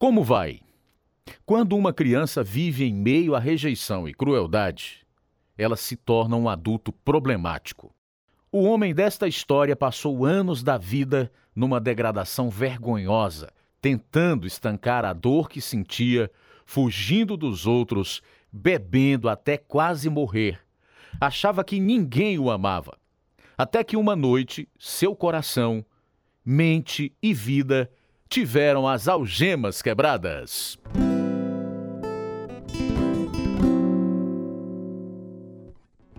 Como vai? Quando uma criança vive em meio à rejeição e crueldade, ela se torna um adulto problemático. O homem desta história passou anos da vida numa degradação vergonhosa, tentando estancar a dor que sentia, fugindo dos outros, bebendo até quase morrer. Achava que ninguém o amava. Até que uma noite, seu coração, mente e vida tiveram as algemas quebradas.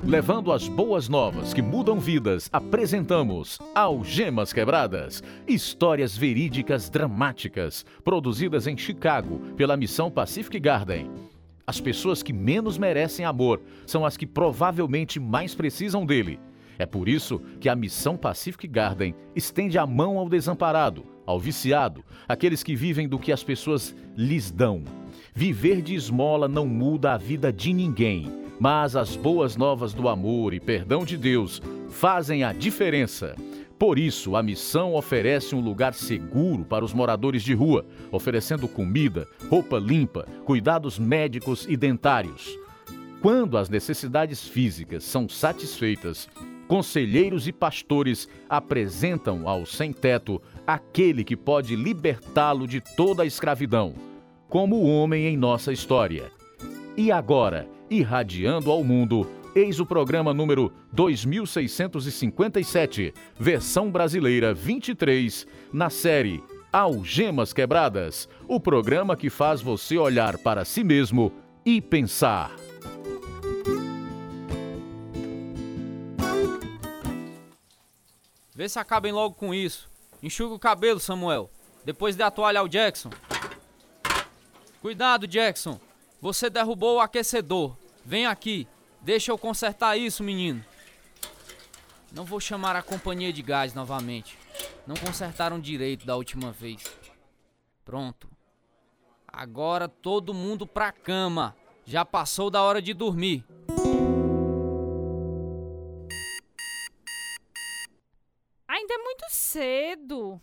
Levando as boas novas que mudam vidas, apresentamos Algemas Quebradas, histórias verídicas dramáticas, produzidas em Chicago pela missão Pacific Garden. As pessoas que menos merecem amor são as que provavelmente mais precisam dele. É por isso que a missão Pacific Garden estende a mão ao desamparado, ao viciado, aqueles que vivem do que as pessoas lhes dão. Viver de esmola não muda a vida de ninguém, mas as boas novas do amor e perdão de Deus fazem a diferença. Por isso, a missão oferece um lugar seguro para os moradores de rua, oferecendo comida, roupa limpa, cuidados médicos e dentários. Quando as necessidades físicas são satisfeitas, conselheiros e pastores apresentam ao sem-teto aquele que pode libertá-lo de toda a escravidão, como o homem em nossa história. E agora, irradiando ao mundo, eis o programa número 2657, versão brasileira 23, na série Algemas Quebradas o programa que faz você olhar para si mesmo e pensar. Vê se acabem logo com isso. Enxuga o cabelo, Samuel. Depois dê a toalha ao Jackson. Cuidado, Jackson. Você derrubou o aquecedor. Vem aqui. Deixa eu consertar isso, menino. Não vou chamar a companhia de gás novamente. Não consertaram direito da última vez. Pronto. Agora todo mundo pra cama. Já passou da hora de dormir. Cedo.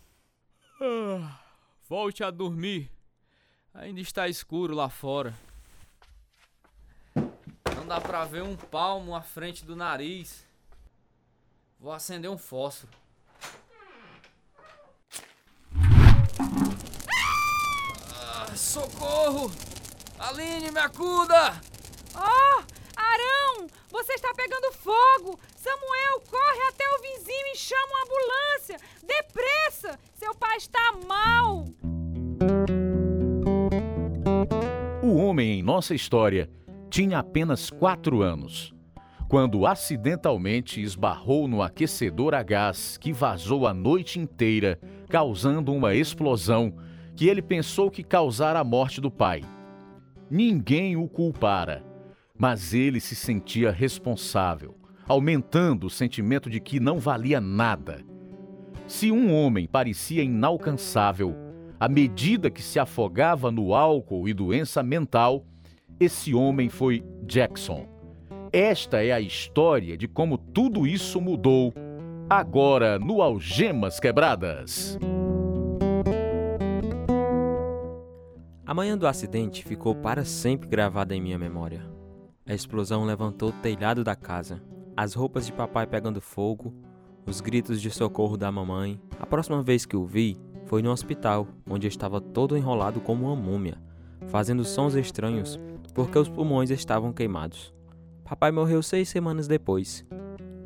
Ah, volte a dormir. Ainda está escuro lá fora. Não dá pra ver um palmo à frente do nariz. Vou acender um fósforo. Ah, socorro! Aline, me acuda! Oh, Arão! Você está pegando fogo! Samuel, corre até o vizinho e chama uma ambulância! Depressa! Seu pai está mal! O homem em nossa história tinha apenas quatro anos, quando acidentalmente esbarrou no aquecedor a gás que vazou a noite inteira, causando uma explosão que ele pensou que causara a morte do pai. Ninguém o culpara, mas ele se sentia responsável aumentando o sentimento de que não valia nada. Se um homem parecia inalcançável, à medida que se afogava no álcool e doença mental, esse homem foi Jackson. Esta é a história de como tudo isso mudou, agora no Algemas Quebradas. A manhã do acidente ficou para sempre gravada em minha memória. A explosão levantou o telhado da casa as roupas de papai pegando fogo, os gritos de socorro da mamãe. A próxima vez que o vi foi no hospital, onde estava todo enrolado como uma múmia, fazendo sons estranhos porque os pulmões estavam queimados. Papai morreu seis semanas depois.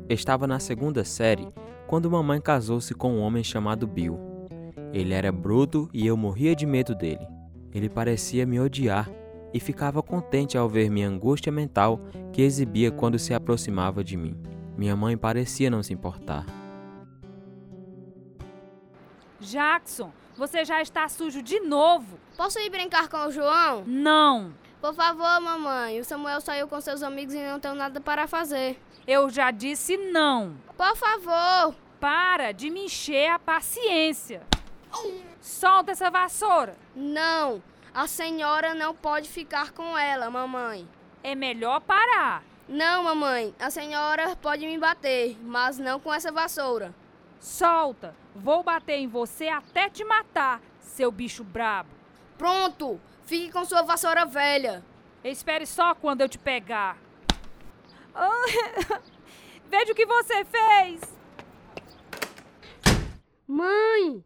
Estava na segunda série quando mamãe casou-se com um homem chamado Bill. Ele era bruto e eu morria de medo dele. Ele parecia me odiar e ficava contente ao ver minha angústia mental que exibia quando se aproximava de mim. Minha mãe parecia não se importar. Jackson, você já está sujo de novo. Posso ir brincar com o João? Não. Por favor, mamãe. O Samuel saiu com seus amigos e não tem nada para fazer. Eu já disse não. Por favor. Para de me encher a paciência. Solta essa vassoura. Não. A senhora não pode ficar com ela, mamãe. É melhor parar. Não, mamãe. A senhora pode me bater, mas não com essa vassoura. Solta. Vou bater em você até te matar, seu bicho brabo. Pronto! Fique com sua vassoura velha. Espere só quando eu te pegar. Ah, Veja o que você fez! Mãe!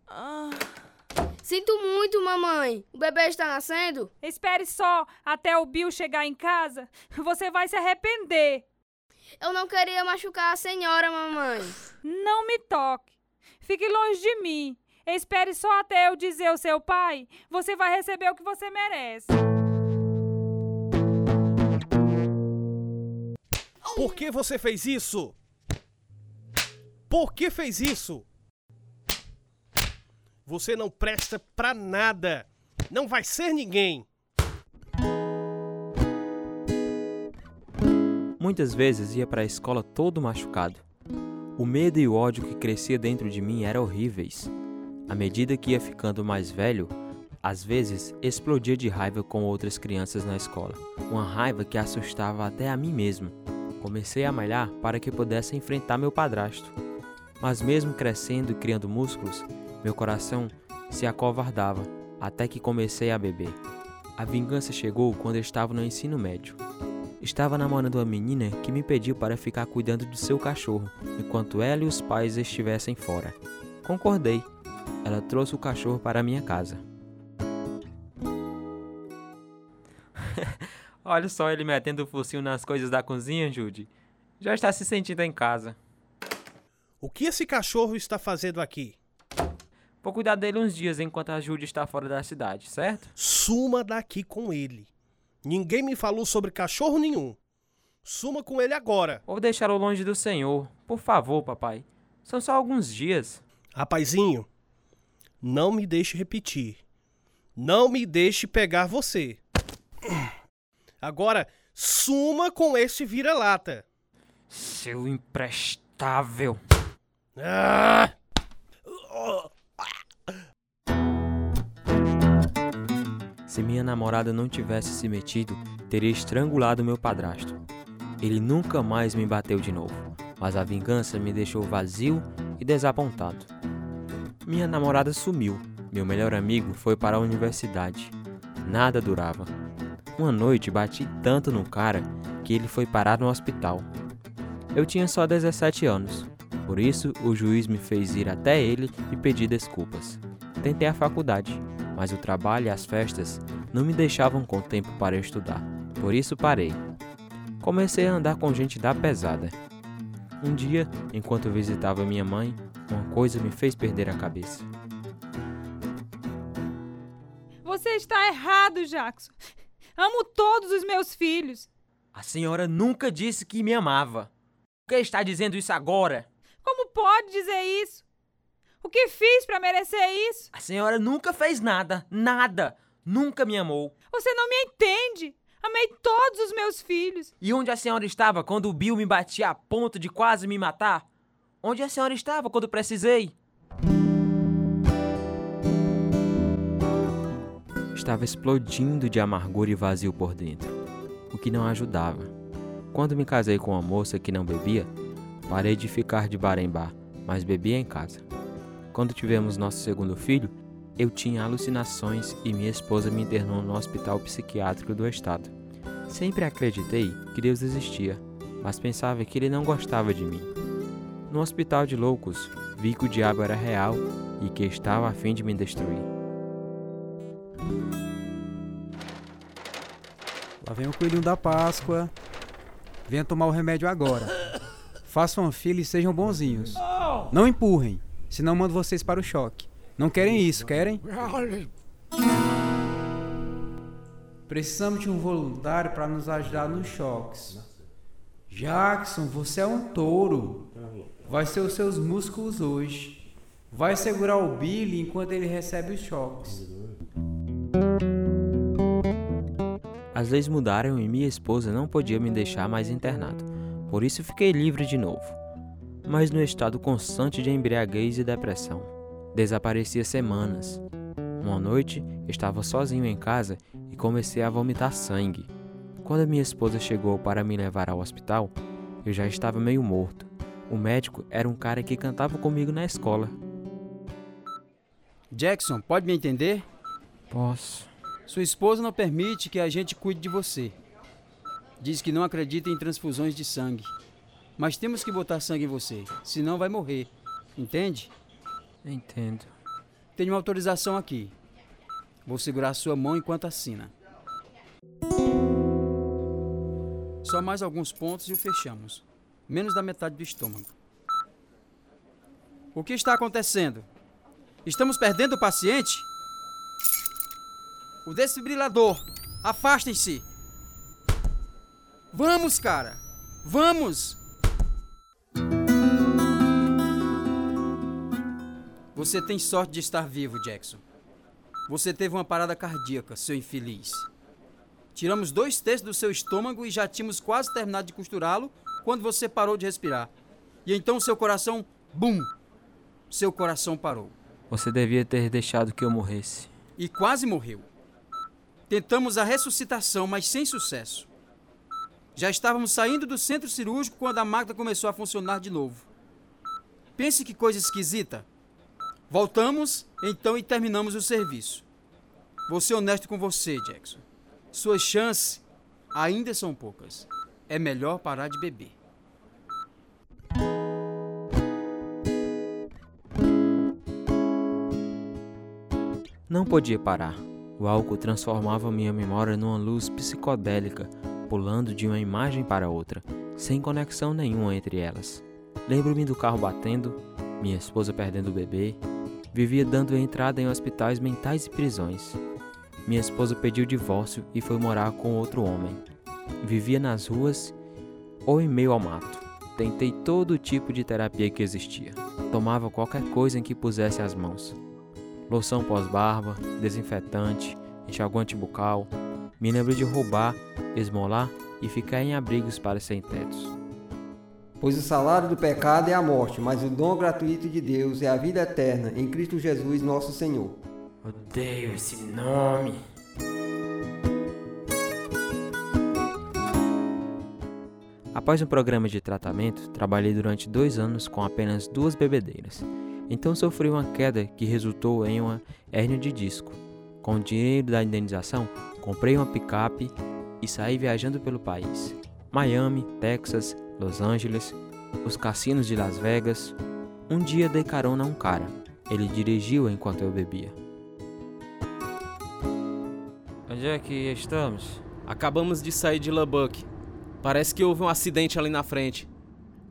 Sinto muito, mamãe. O bebê está nascendo? Espere só até o Bill chegar em casa. Você vai se arrepender. Eu não queria machucar a senhora, mamãe. Não me toque. Fique longe de mim. Espere só até eu dizer ao seu pai. Você vai receber o que você merece. Por que você fez isso? Por que fez isso? Você não presta pra nada. Não vai ser ninguém. Muitas vezes ia para a escola todo machucado. O medo e o ódio que crescia dentro de mim eram horríveis. À medida que ia ficando mais velho, às vezes explodia de raiva com outras crianças na escola. Uma raiva que assustava até a mim mesmo. Comecei a malhar para que pudesse enfrentar meu padrasto. Mas mesmo crescendo e criando músculos, meu coração se acovardava até que comecei a beber. A vingança chegou quando eu estava no ensino médio. Estava namorando uma menina que me pediu para ficar cuidando do seu cachorro enquanto ela e os pais estivessem fora. Concordei. Ela trouxe o cachorro para minha casa. Olha só ele metendo o focinho nas coisas da cozinha, Judy. Já está se sentindo em casa. O que esse cachorro está fazendo aqui? Vou cuidar dele uns dias enquanto a Judy está fora da cidade, certo? Suma daqui com ele. Ninguém me falou sobre cachorro nenhum. Suma com ele agora. Vou deixá-lo longe do Senhor. Por favor, papai. São só alguns dias. Rapazinho, não me deixe repetir. Não me deixe pegar você. Agora, suma com esse vira-lata. Seu imprestável. Ah! Se minha namorada não tivesse se metido, teria estrangulado meu padrasto. Ele nunca mais me bateu de novo, mas a vingança me deixou vazio e desapontado. Minha namorada sumiu. Meu melhor amigo foi para a universidade. Nada durava. Uma noite bati tanto no cara que ele foi parar no hospital. Eu tinha só 17 anos, por isso o juiz me fez ir até ele e pedir desculpas. Tentei a faculdade, mas o trabalho e as festas não me deixavam com tempo para estudar, por isso parei. Comecei a andar com gente da pesada. Um dia, enquanto visitava minha mãe, uma coisa me fez perder a cabeça. Você está errado, Jackson. Amo todos os meus filhos. A senhora nunca disse que me amava. Por que está dizendo isso agora? Como pode dizer isso? O que fiz para merecer isso? A senhora nunca fez nada, nada. Nunca me amou. Você não me entende. Amei todos os meus filhos. E onde a senhora estava quando o Bill me batia a ponto de quase me matar? Onde a senhora estava quando precisei? Estava explodindo de amargura e vazio por dentro, o que não ajudava. Quando me casei com uma moça que não bebia, parei de ficar de bar em bar, mas bebia em casa. Quando tivemos nosso segundo filho, eu tinha alucinações e minha esposa me internou no hospital psiquiátrico do estado. Sempre acreditei que Deus existia, mas pensava que ele não gostava de mim. No hospital de loucos, vi que o diabo era real e que estava a fim de me destruir. Lá vem o coelhinho da Páscoa. Venha tomar o remédio agora. Façam fila e sejam bonzinhos. Não empurrem, senão mando vocês para o choque. Não querem isso, querem? Precisamos de um voluntário para nos ajudar nos choques. Jackson, você é um touro. Vai ser os seus músculos hoje. Vai segurar o Billy enquanto ele recebe os choques. As leis mudaram e minha esposa não podia me deixar mais internado, por isso fiquei livre de novo. Mas no estado constante de embriaguez e depressão. Desaparecia semanas. Uma noite, estava sozinho em casa e comecei a vomitar sangue. Quando a minha esposa chegou para me levar ao hospital, eu já estava meio morto. O médico era um cara que cantava comigo na escola. Jackson, pode me entender? Posso. Sua esposa não permite que a gente cuide de você. Diz que não acredita em transfusões de sangue. Mas temos que botar sangue em você, senão vai morrer. Entende? Entendo. Tenho uma autorização aqui. Vou segurar sua mão enquanto assina. Só mais alguns pontos e o fechamos. Menos da metade do estômago. O que está acontecendo? Estamos perdendo o paciente? O desfibrilador. Afastem-se. Vamos, cara. Vamos. Você tem sorte de estar vivo, Jackson. Você teve uma parada cardíaca, seu infeliz. Tiramos dois terços do seu estômago e já tínhamos quase terminado de costurá-lo quando você parou de respirar. E então seu coração, bum! Seu coração parou. Você devia ter deixado que eu morresse. E quase morreu. Tentamos a ressuscitação, mas sem sucesso. Já estávamos saindo do centro cirúrgico quando a máquina começou a funcionar de novo. Pense que coisa esquisita. Voltamos, então, e terminamos o serviço. Vou ser honesto com você, Jackson. Suas chances ainda são poucas. É melhor parar de beber. Não podia parar. O álcool transformava minha memória numa luz psicodélica, pulando de uma imagem para outra, sem conexão nenhuma entre elas. Lembro-me do carro batendo, minha esposa perdendo o bebê. Vivia dando entrada em hospitais mentais e prisões. Minha esposa pediu divórcio e foi morar com outro homem. Vivia nas ruas ou em meio ao mato. Tentei todo tipo de terapia que existia. Tomava qualquer coisa em que pusesse as mãos. Loção pós-barba, desinfetante, enxaguante bucal. Me lembro de roubar, esmolar e ficar em abrigos para sem-tetos. Pois o salário do pecado é a morte, mas o dom gratuito de Deus é a vida eterna em Cristo Jesus, nosso Senhor. Odeio esse nome. Após um programa de tratamento, trabalhei durante dois anos com apenas duas bebedeiras. Então sofri uma queda que resultou em uma hérnia de disco. Com o dinheiro da indenização, comprei uma picape e saí viajando pelo país. Miami, Texas, Los Angeles, os cassinos de Las Vegas. Um dia dei carona a um cara. Ele dirigiu enquanto eu bebia. Onde é que estamos? Acabamos de sair de Lubbock. Parece que houve um acidente ali na frente.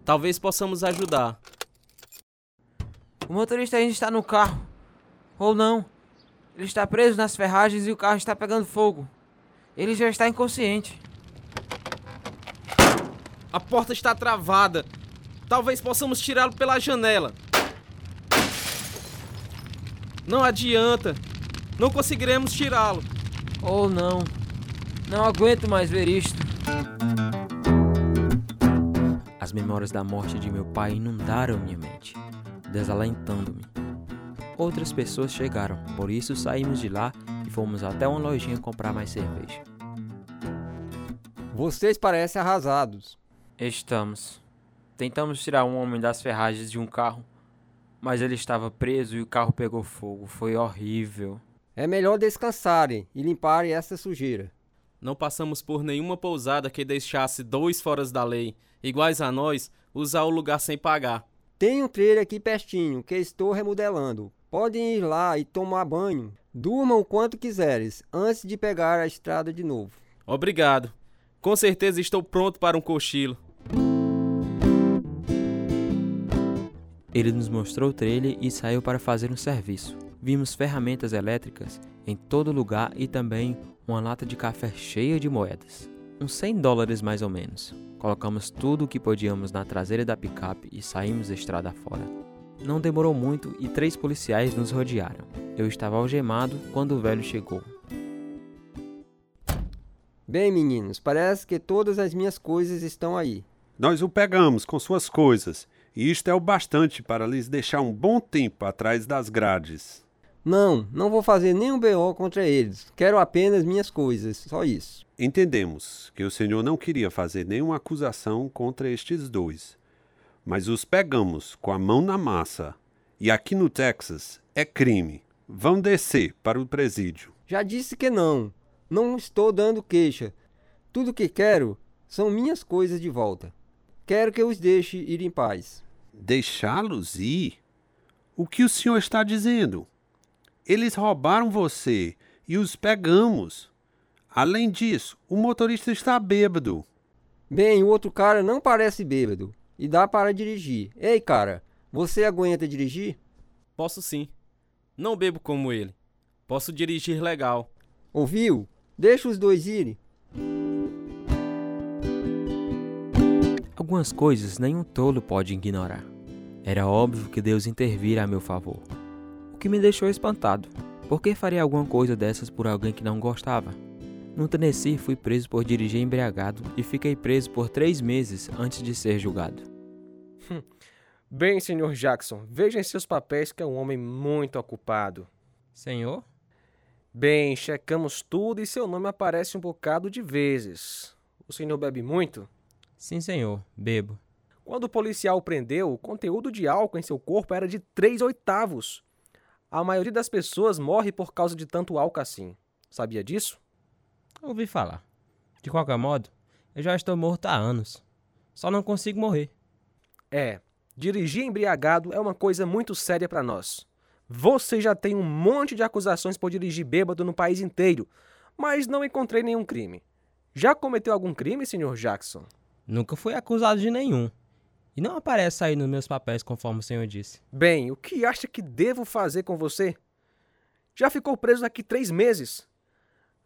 Talvez possamos ajudar. O motorista ainda está no carro. Ou não. Ele está preso nas ferragens e o carro está pegando fogo. Ele já está inconsciente. A porta está travada. Talvez possamos tirá-lo pela janela. Não adianta. Não conseguiremos tirá-lo. Ou não. Não aguento mais ver isto. As memórias da morte de meu pai inundaram minha mente, desalentando-me. Outras pessoas chegaram, por isso saímos de lá e fomos até uma lojinha comprar mais cerveja. Vocês parecem arrasados. Estamos. Tentamos tirar um homem das ferragens de um carro, mas ele estava preso e o carro pegou fogo. Foi horrível. É melhor descansarem e limparem essa sujeira. Não passamos por nenhuma pousada que deixasse dois fora da lei, iguais a nós, usar o lugar sem pagar. Tem um trailer aqui pertinho que estou remodelando. Podem ir lá e tomar banho. Durmam o quanto quiseres antes de pegar a estrada de novo. Obrigado. Com certeza estou pronto para um cochilo. Ele nos mostrou o trailer e saiu para fazer um serviço. Vimos ferramentas elétricas em todo lugar e também uma lata de café cheia de moedas. Uns 100 dólares mais ou menos. Colocamos tudo o que podíamos na traseira da picape e saímos da estrada fora. Não demorou muito e três policiais nos rodearam. Eu estava algemado quando o velho chegou. Bem, meninos, parece que todas as minhas coisas estão aí. Nós o pegamos com suas coisas, e isto é o bastante para lhes deixar um bom tempo atrás das grades. Não, não vou fazer nenhum BO contra eles. Quero apenas minhas coisas, só isso. Entendemos que o senhor não queria fazer nenhuma acusação contra estes dois, mas os pegamos com a mão na massa. E aqui no Texas é crime. Vão descer para o presídio. Já disse que não. Não estou dando queixa. Tudo que quero são minhas coisas de volta. Quero que os deixe ir em paz. Deixá-los ir? O que o senhor está dizendo? Eles roubaram você e os pegamos. Além disso, o motorista está bêbado. Bem, o outro cara não parece bêbado e dá para dirigir. Ei, cara, você aguenta dirigir? Posso sim. Não bebo como ele. Posso dirigir legal. Ouviu? Deixa os dois irem. Algumas coisas nenhum tolo pode ignorar. Era óbvio que Deus intervira a meu favor. O que me deixou espantado. Por que faria alguma coisa dessas por alguém que não gostava? No Tennessee, fui preso por dirigir embriagado e fiquei preso por três meses antes de ser julgado. Bem, senhor Jackson, veja em seus papéis que é um homem muito ocupado. Senhor? Bem, checamos tudo e seu nome aparece um bocado de vezes. O senhor bebe muito? Sim, senhor, bebo. Quando o policial o prendeu, o conteúdo de álcool em seu corpo era de 3 oitavos. A maioria das pessoas morre por causa de tanto álcool assim. Sabia disso? Ouvi falar. De qualquer modo, eu já estou morto há anos. Só não consigo morrer. É, dirigir embriagado é uma coisa muito séria para nós. Você já tem um monte de acusações por dirigir bêbado no país inteiro, mas não encontrei nenhum crime. Já cometeu algum crime, Sr. Jackson? Nunca fui acusado de nenhum. E não aparece aí nos meus papéis, conforme o senhor disse. Bem, o que acha que devo fazer com você? Já ficou preso aqui três meses.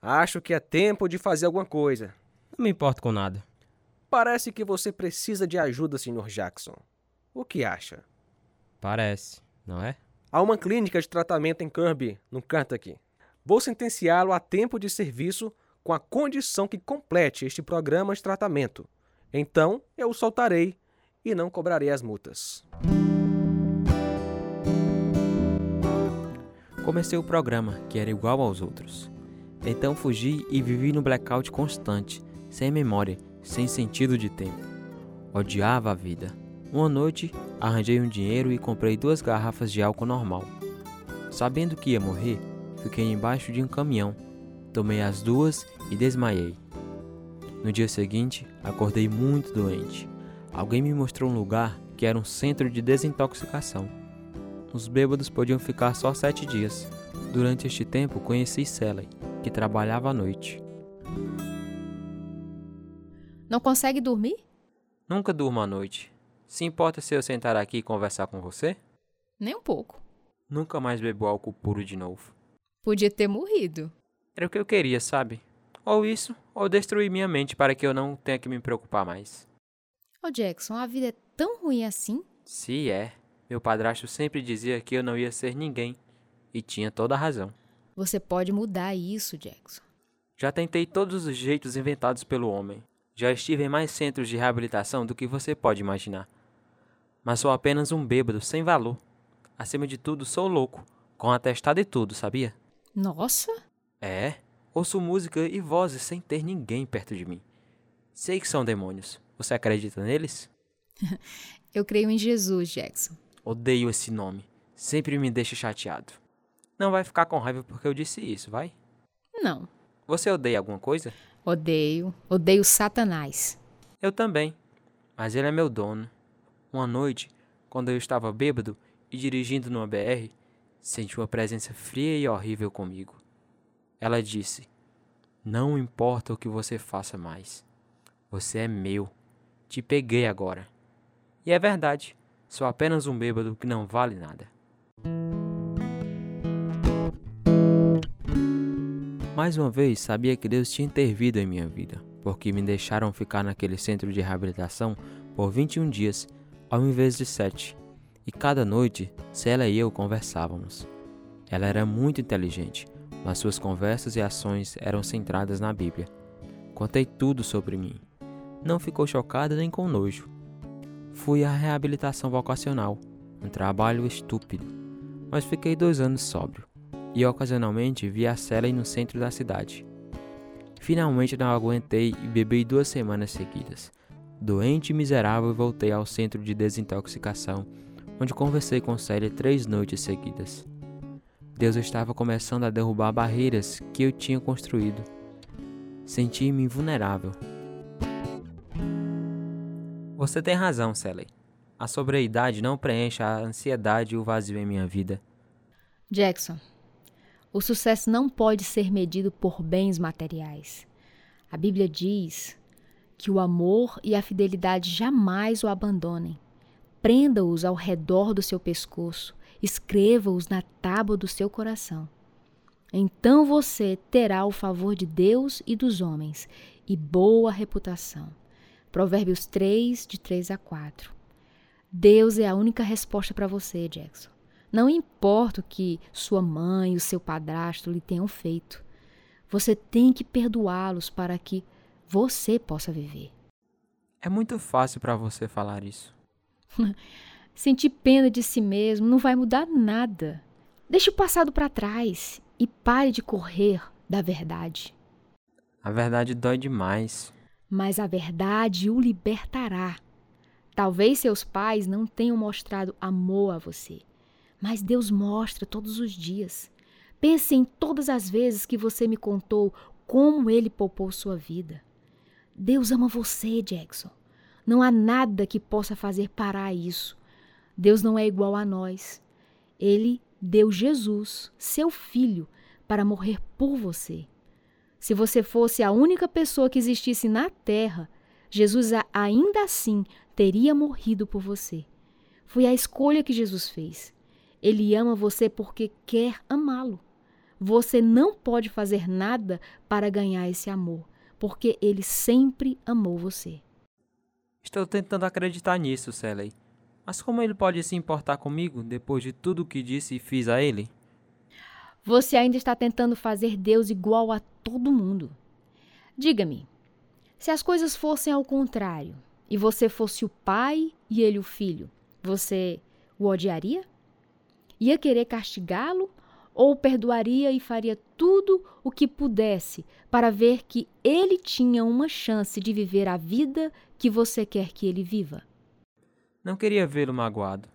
Acho que é tempo de fazer alguma coisa. Não me importo com nada. Parece que você precisa de ajuda, Sr. Jackson. O que acha? Parece, não é? Há uma clínica de tratamento em Kirby, no Kentucky. Vou sentenciá-lo a tempo de serviço com a condição que complete este programa de tratamento. Então, eu o soltarei e não cobrarei as multas. Comecei o programa, que era igual aos outros. Então fugi e vivi no blackout constante, sem memória, sem sentido de tempo. Odiava a vida. Uma noite, arranjei um dinheiro e comprei duas garrafas de álcool normal. Sabendo que ia morrer, fiquei embaixo de um caminhão. Tomei as duas e desmaiei. No dia seguinte, acordei muito doente. Alguém me mostrou um lugar que era um centro de desintoxicação. Os bêbados podiam ficar só sete dias. Durante este tempo, conheci Sally, que trabalhava à noite. Não consegue dormir? Nunca durmo à noite. Se importa se eu sentar aqui e conversar com você? Nem um pouco. Nunca mais bebo álcool puro de novo. Podia ter morrido. Era o que eu queria, sabe? Ou isso, ou destruir minha mente para que eu não tenha que me preocupar mais. Ô Jackson, a vida é tão ruim assim? Se é. Meu padrasto sempre dizia que eu não ia ser ninguém. E tinha toda a razão. Você pode mudar isso, Jackson. Já tentei todos os jeitos inventados pelo homem. Já estive em mais centros de reabilitação do que você pode imaginar. Mas sou apenas um bêbado sem valor. Acima de tudo, sou louco, com atestado e tudo, sabia? Nossa! É, ouço música e vozes sem ter ninguém perto de mim. Sei que são demônios. Você acredita neles? eu creio em Jesus, Jackson. Odeio esse nome. Sempre me deixa chateado. Não vai ficar com raiva porque eu disse isso, vai? Não. Você odeia alguma coisa? Odeio. Odeio Satanás. Eu também. Mas ele é meu dono. Uma noite, quando eu estava bêbado e dirigindo numa BR, senti uma presença fria e horrível comigo. Ela disse: Não importa o que você faça mais. Você é meu. Te peguei agora. E é verdade. Sou apenas um bêbado que não vale nada. Mais uma vez, sabia que Deus tinha intervido em minha vida, porque me deixaram ficar naquele centro de reabilitação por 21 dias, ao invés de 7. E cada noite, Cela e eu conversávamos. Ela era muito inteligente, mas suas conversas e ações eram centradas na Bíblia. Contei tudo sobre mim. Não ficou chocada nem com nojo. Fui à reabilitação vocacional, um trabalho estúpido, mas fiquei dois anos sóbrio e ocasionalmente vi a Sally no centro da cidade. Finalmente não aguentei e bebi duas semanas seguidas. Doente e miserável, voltei ao centro de desintoxicação, onde conversei com Sally três noites seguidas. Deus estava começando a derrubar barreiras que eu tinha construído. Senti-me vulnerável. Você tem razão, Sally. A sobriedade não preenche a ansiedade e o vazio em minha vida. Jackson, o sucesso não pode ser medido por bens materiais. A Bíblia diz que o amor e a fidelidade jamais o abandonem. Prenda-os ao redor do seu pescoço, escreva-os na tábua do seu coração. Então você terá o favor de Deus e dos homens e boa reputação. Provérbios 3, de 3 a 4. Deus é a única resposta para você, Jackson. Não importa o que sua mãe e o seu padrasto lhe tenham feito. Você tem que perdoá-los para que você possa viver. É muito fácil para você falar isso. Sentir pena de si mesmo não vai mudar nada. Deixe o passado para trás e pare de correr da verdade. A verdade dói demais. Mas a verdade o libertará. Talvez seus pais não tenham mostrado amor a você, mas Deus mostra todos os dias. Pense em todas as vezes que você me contou como ele poupou sua vida. Deus ama você, Jackson. Não há nada que possa fazer parar isso. Deus não é igual a nós. Ele deu Jesus, seu filho, para morrer por você. Se você fosse a única pessoa que existisse na terra, Jesus ainda assim teria morrido por você. Foi a escolha que Jesus fez. Ele ama você porque quer amá-lo. Você não pode fazer nada para ganhar esse amor, porque ele sempre amou você. Estou tentando acreditar nisso, Sally. Mas como ele pode se importar comigo depois de tudo o que disse e fiz a ele? Você ainda está tentando fazer Deus igual a todo mundo. Diga-me, se as coisas fossem ao contrário e você fosse o pai e ele o filho, você o odiaria? Ia querer castigá-lo ou perdoaria e faria tudo o que pudesse para ver que ele tinha uma chance de viver a vida que você quer que ele viva? Não queria vê-lo magoado.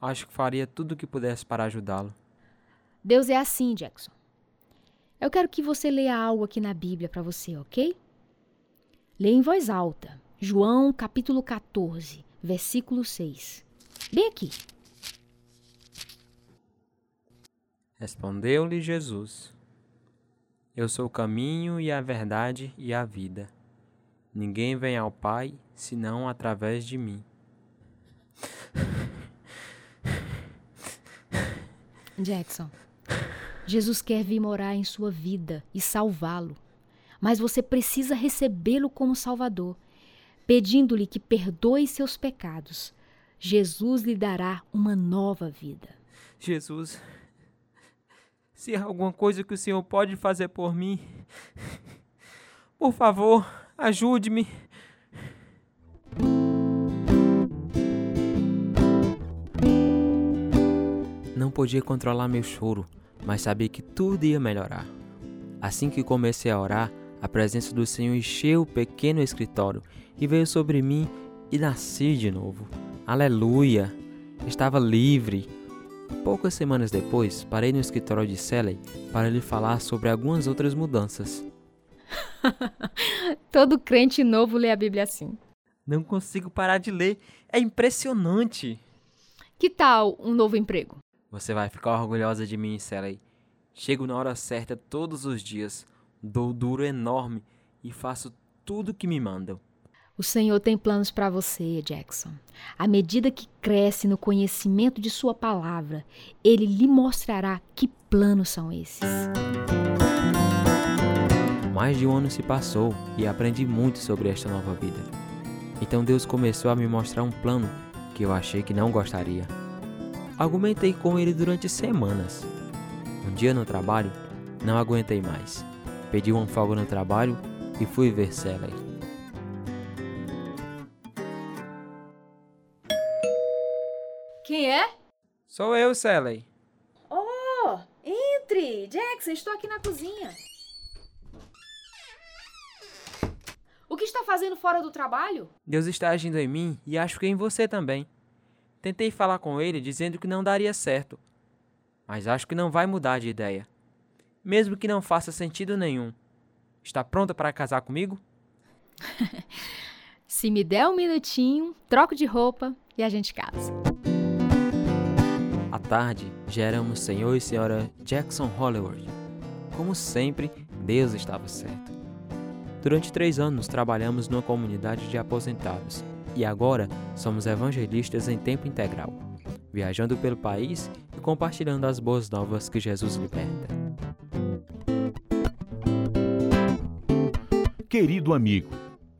Acho que faria tudo o que pudesse para ajudá-lo. Deus é assim, Jackson. Eu quero que você leia algo aqui na Bíblia para você, ok? Leia em voz alta. João capítulo 14, versículo 6. Bem aqui. Respondeu-lhe Jesus: Eu sou o caminho e a verdade e a vida. Ninguém vem ao Pai senão através de mim. Jackson, Jesus quer vir morar em sua vida e salvá-lo. Mas você precisa recebê-lo como Salvador, pedindo-lhe que perdoe seus pecados. Jesus lhe dará uma nova vida. Jesus, se há alguma coisa que o Senhor pode fazer por mim, por favor, ajude-me. Podia controlar meu choro, mas sabia que tudo ia melhorar. Assim que comecei a orar, a presença do Senhor encheu o pequeno escritório e veio sobre mim e nasci de novo. Aleluia! Estava livre. Poucas semanas depois, parei no escritório de Sally para lhe falar sobre algumas outras mudanças. Todo crente novo lê a Bíblia assim. Não consigo parar de ler. É impressionante. Que tal um novo emprego? Você vai ficar orgulhosa de mim, Sally. Chego na hora certa todos os dias, dou duro enorme e faço tudo o que me mandam. O Senhor tem planos para você, Jackson. À medida que cresce no conhecimento de Sua palavra, Ele lhe mostrará que planos são esses. Mais de um ano se passou e aprendi muito sobre esta nova vida. Então Deus começou a me mostrar um plano que eu achei que não gostaria. Argumentei com ele durante semanas. Um dia no trabalho, não aguentei mais. Pedi uma folga no trabalho e fui ver Sally. Quem é? Sou eu, Sally. Oh, entre! Jackson, estou aqui na cozinha. O que está fazendo fora do trabalho? Deus está agindo em mim e acho que em você também. Tentei falar com ele dizendo que não daria certo. mas acho que não vai mudar de ideia. Mesmo que não faça sentido nenhum. Está pronta para casar comigo? Se me der um minutinho, troco de roupa e a gente casa. À tarde, já éramos senhor e senhora Jackson Hollywood. Como sempre, Deus estava certo. Durante três anos trabalhamos numa comunidade de aposentados e agora somos evangelistas em tempo integral, viajando pelo país e compartilhando as boas novas que Jesus liberta. Querido amigo,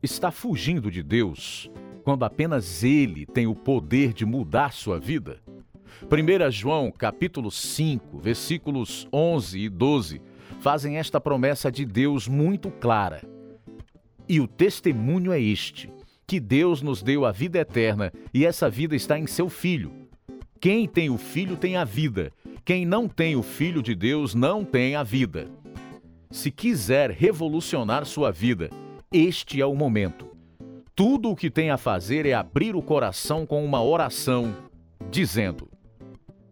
está fugindo de Deus quando apenas Ele tem o poder de mudar sua vida? 1 João capítulo 5, versículos 11 e 12 fazem esta promessa de Deus muito clara. E o testemunho é este: que Deus nos deu a vida eterna e essa vida está em seu Filho. Quem tem o Filho tem a vida, quem não tem o Filho de Deus não tem a vida. Se quiser revolucionar sua vida, este é o momento. Tudo o que tem a fazer é abrir o coração com uma oração, dizendo: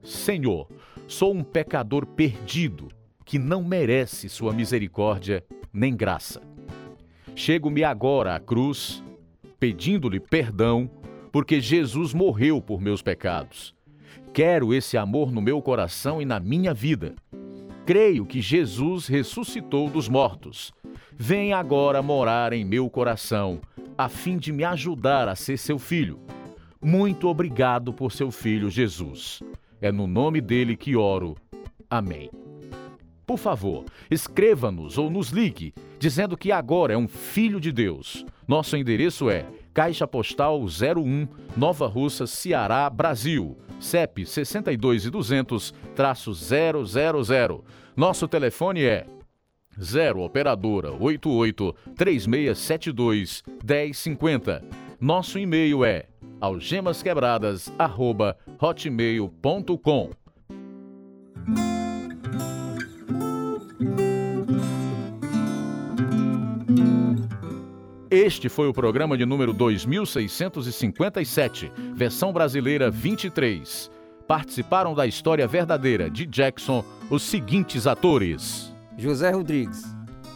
Senhor, sou um pecador perdido que não merece sua misericórdia nem graça. Chego-me agora à cruz, pedindo-lhe perdão, porque Jesus morreu por meus pecados. Quero esse amor no meu coração e na minha vida. Creio que Jesus ressuscitou dos mortos. Vem agora morar em meu coração, a fim de me ajudar a ser seu filho. Muito obrigado por seu filho Jesus. É no nome dele que oro. Amém. Por favor, escreva-nos ou nos ligue, dizendo que agora é um filho de Deus. Nosso endereço é Caixa Postal 01, Nova Russa, Ceará, Brasil. CEP 62 e 200-000. Nosso telefone é 0 operadora 88 3672 1050. Nosso e-mail é algemasquebradas@hotmail.com. Este foi o programa de número 2657, versão brasileira 23. Participaram da história verdadeira de Jackson os seguintes atores: José Rodrigues,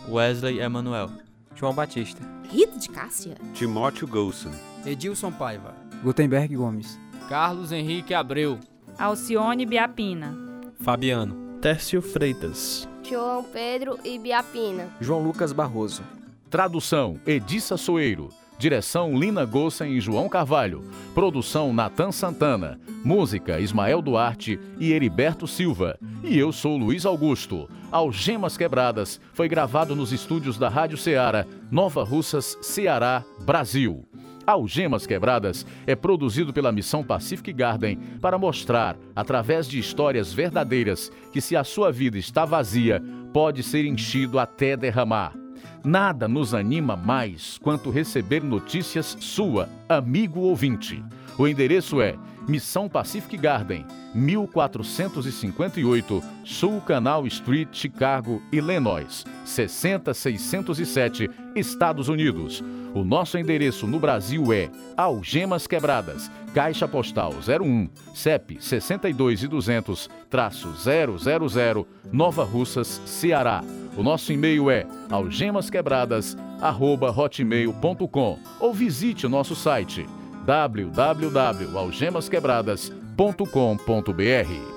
Wesley Emanuel, João Batista, Rita de Cássia, Timóteo Golson, Edilson Paiva, Gutenberg Gomes, Carlos Henrique Abreu, Alcione Biapina, Fabiano, Tércio Freitas, João Pedro e Biapina. João Lucas Barroso. Tradução: Edissa Soeiro. Direção: Lina Gossen e João Carvalho. Produção: Natan Santana. Música: Ismael Duarte e Heriberto Silva. E eu sou Luiz Augusto. Algemas Quebradas foi gravado nos estúdios da Rádio Ceará, Nova Russas, Ceará, Brasil. Algemas Quebradas é produzido pela Missão Pacific Garden para mostrar, através de histórias verdadeiras, que se a sua vida está vazia, pode ser enchido até derramar. Nada nos anima mais quanto receber notícias sua, amigo ouvinte. O endereço é Missão Pacific Garden, 1458 Sul Canal Street, Chicago, Illinois, 60607, Estados Unidos. O nosso endereço no Brasil é Algemas Quebradas, Caixa Postal 01, CEP 62 e 200, traço 000, Nova Russas, Ceará. O nosso e-mail é algemasquebradas@hotmail.com ou visite o nosso site www.algemasquebradas.com.br.